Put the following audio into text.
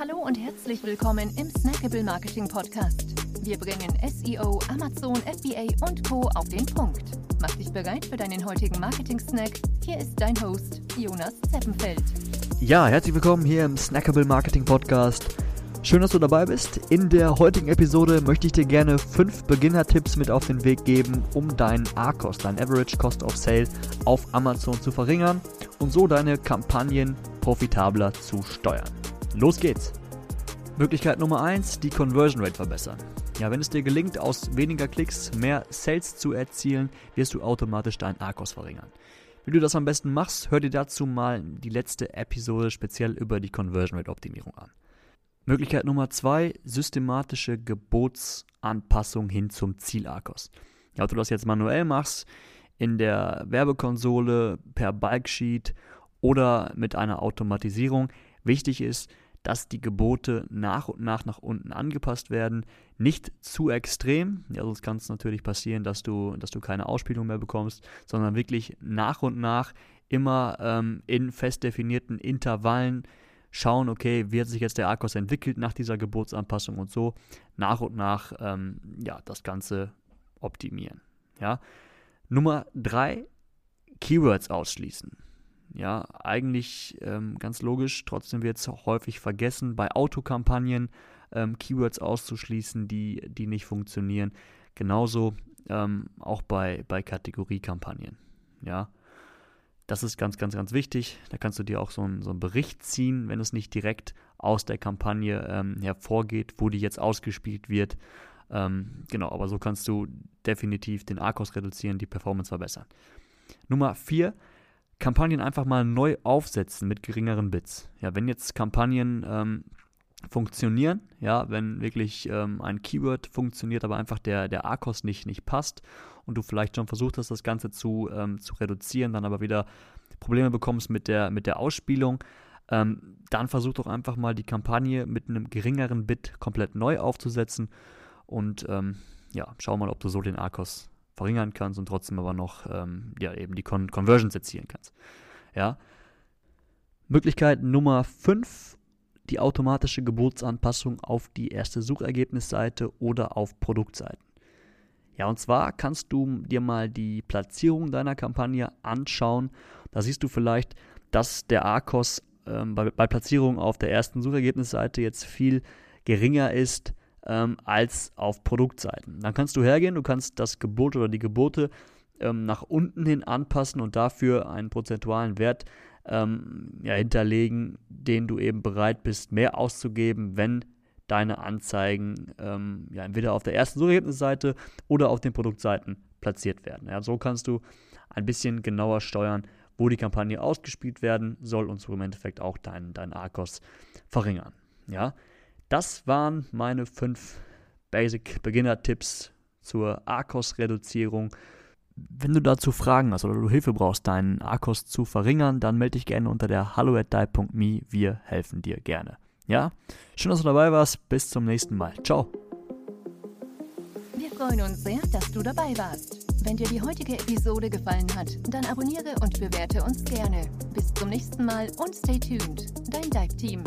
Hallo und herzlich willkommen im Snackable Marketing Podcast. Wir bringen SEO, Amazon, FBA und Co. auf den Punkt. Mach dich bereit für deinen heutigen Marketing-Snack. Hier ist dein Host, Jonas Zeppenfeld. Ja, herzlich willkommen hier im Snackable Marketing Podcast. Schön, dass du dabei bist. In der heutigen Episode möchte ich dir gerne fünf Beginner-Tipps mit auf den Weg geben, um deinen A-Cost, dein Average Cost of Sale auf Amazon zu verringern und so deine Kampagnen profitabler zu steuern. Los geht's! Möglichkeit Nummer 1, die Conversion Rate verbessern. Ja, wenn es dir gelingt, aus weniger Klicks mehr Sales zu erzielen, wirst du automatisch deinen A-Cost verringern. Wie du das am besten machst, hör dir dazu mal die letzte Episode speziell über die Conversion Rate Optimierung an. Möglichkeit Nummer 2, systematische Gebotsanpassung hin zum Ziel-Akos. Ja, ob du das jetzt manuell machst, in der Werbekonsole, per Bulksheet oder mit einer Automatisierung. Wichtig ist, dass die Gebote nach und nach nach unten angepasst werden. Nicht zu extrem, ja, sonst kann es natürlich passieren, dass du, dass du keine Ausspielung mehr bekommst, sondern wirklich nach und nach immer ähm, in fest definierten Intervallen schauen, okay, wie hat sich jetzt der Akkus entwickelt nach dieser Gebotsanpassung und so nach und nach ähm, ja, das Ganze optimieren. Ja. Nummer drei, Keywords ausschließen. Ja, eigentlich ähm, ganz logisch, trotzdem wird es häufig vergessen, bei Autokampagnen ähm, Keywords auszuschließen, die, die nicht funktionieren. Genauso ähm, auch bei, bei Kategoriekampagnen. Ja, das ist ganz, ganz, ganz wichtig. Da kannst du dir auch so, ein, so einen Bericht ziehen, wenn es nicht direkt aus der Kampagne ähm, hervorgeht, wo die jetzt ausgespielt wird. Ähm, genau, aber so kannst du definitiv den A-Kost reduzieren, die Performance verbessern. Nummer 4, Kampagnen einfach mal neu aufsetzen mit geringeren Bits. Ja, wenn jetzt Kampagnen ähm, funktionieren, ja, wenn wirklich ähm, ein Keyword funktioniert, aber einfach der, der A-Kost nicht, nicht passt und du vielleicht schon versucht hast, das Ganze zu, ähm, zu reduzieren, dann aber wieder Probleme bekommst mit der, mit der Ausspielung, ähm, dann versuch doch einfach mal die Kampagne mit einem geringeren Bit komplett neu aufzusetzen und ähm, ja, schau mal, ob du so den A-Kost verringern kannst und trotzdem aber noch ähm, ja, eben die Con Conversions erzielen kannst. Ja. Möglichkeit Nummer 5, die automatische Geburtsanpassung auf die erste Suchergebnisseite oder auf Produktseiten. Ja, und zwar kannst du dir mal die Platzierung deiner Kampagne anschauen. Da siehst du vielleicht, dass der ARCOS ähm, bei, bei Platzierung auf der ersten Suchergebnisseite jetzt viel geringer ist ähm, als auf Produktseiten. Dann kannst du hergehen, du kannst das Gebot oder die Gebote ähm, nach unten hin anpassen und dafür einen prozentualen Wert ähm, ja, hinterlegen, den du eben bereit bist, mehr auszugeben, wenn deine Anzeigen ähm, ja, entweder auf der ersten Suchergebnisseite oder auf den Produktseiten platziert werden. Ja, so kannst du ein bisschen genauer steuern, wo die Kampagne ausgespielt werden soll und so im Endeffekt auch deinen dein ARCOS verringern. Ja, das waren meine fünf Basic Beginner Tipps zur ARCOS-Reduzierung. Wenn du dazu Fragen hast oder du Hilfe brauchst, deinen ARCOS zu verringern, dann melde dich gerne unter der hallo. Wir helfen dir gerne. Ja? Schön, dass du dabei warst. Bis zum nächsten Mal. Ciao. Wir freuen uns sehr, dass du dabei warst. Wenn dir die heutige Episode gefallen hat, dann abonniere und bewerte uns gerne. Bis zum nächsten Mal und stay tuned. Dein Dive Team.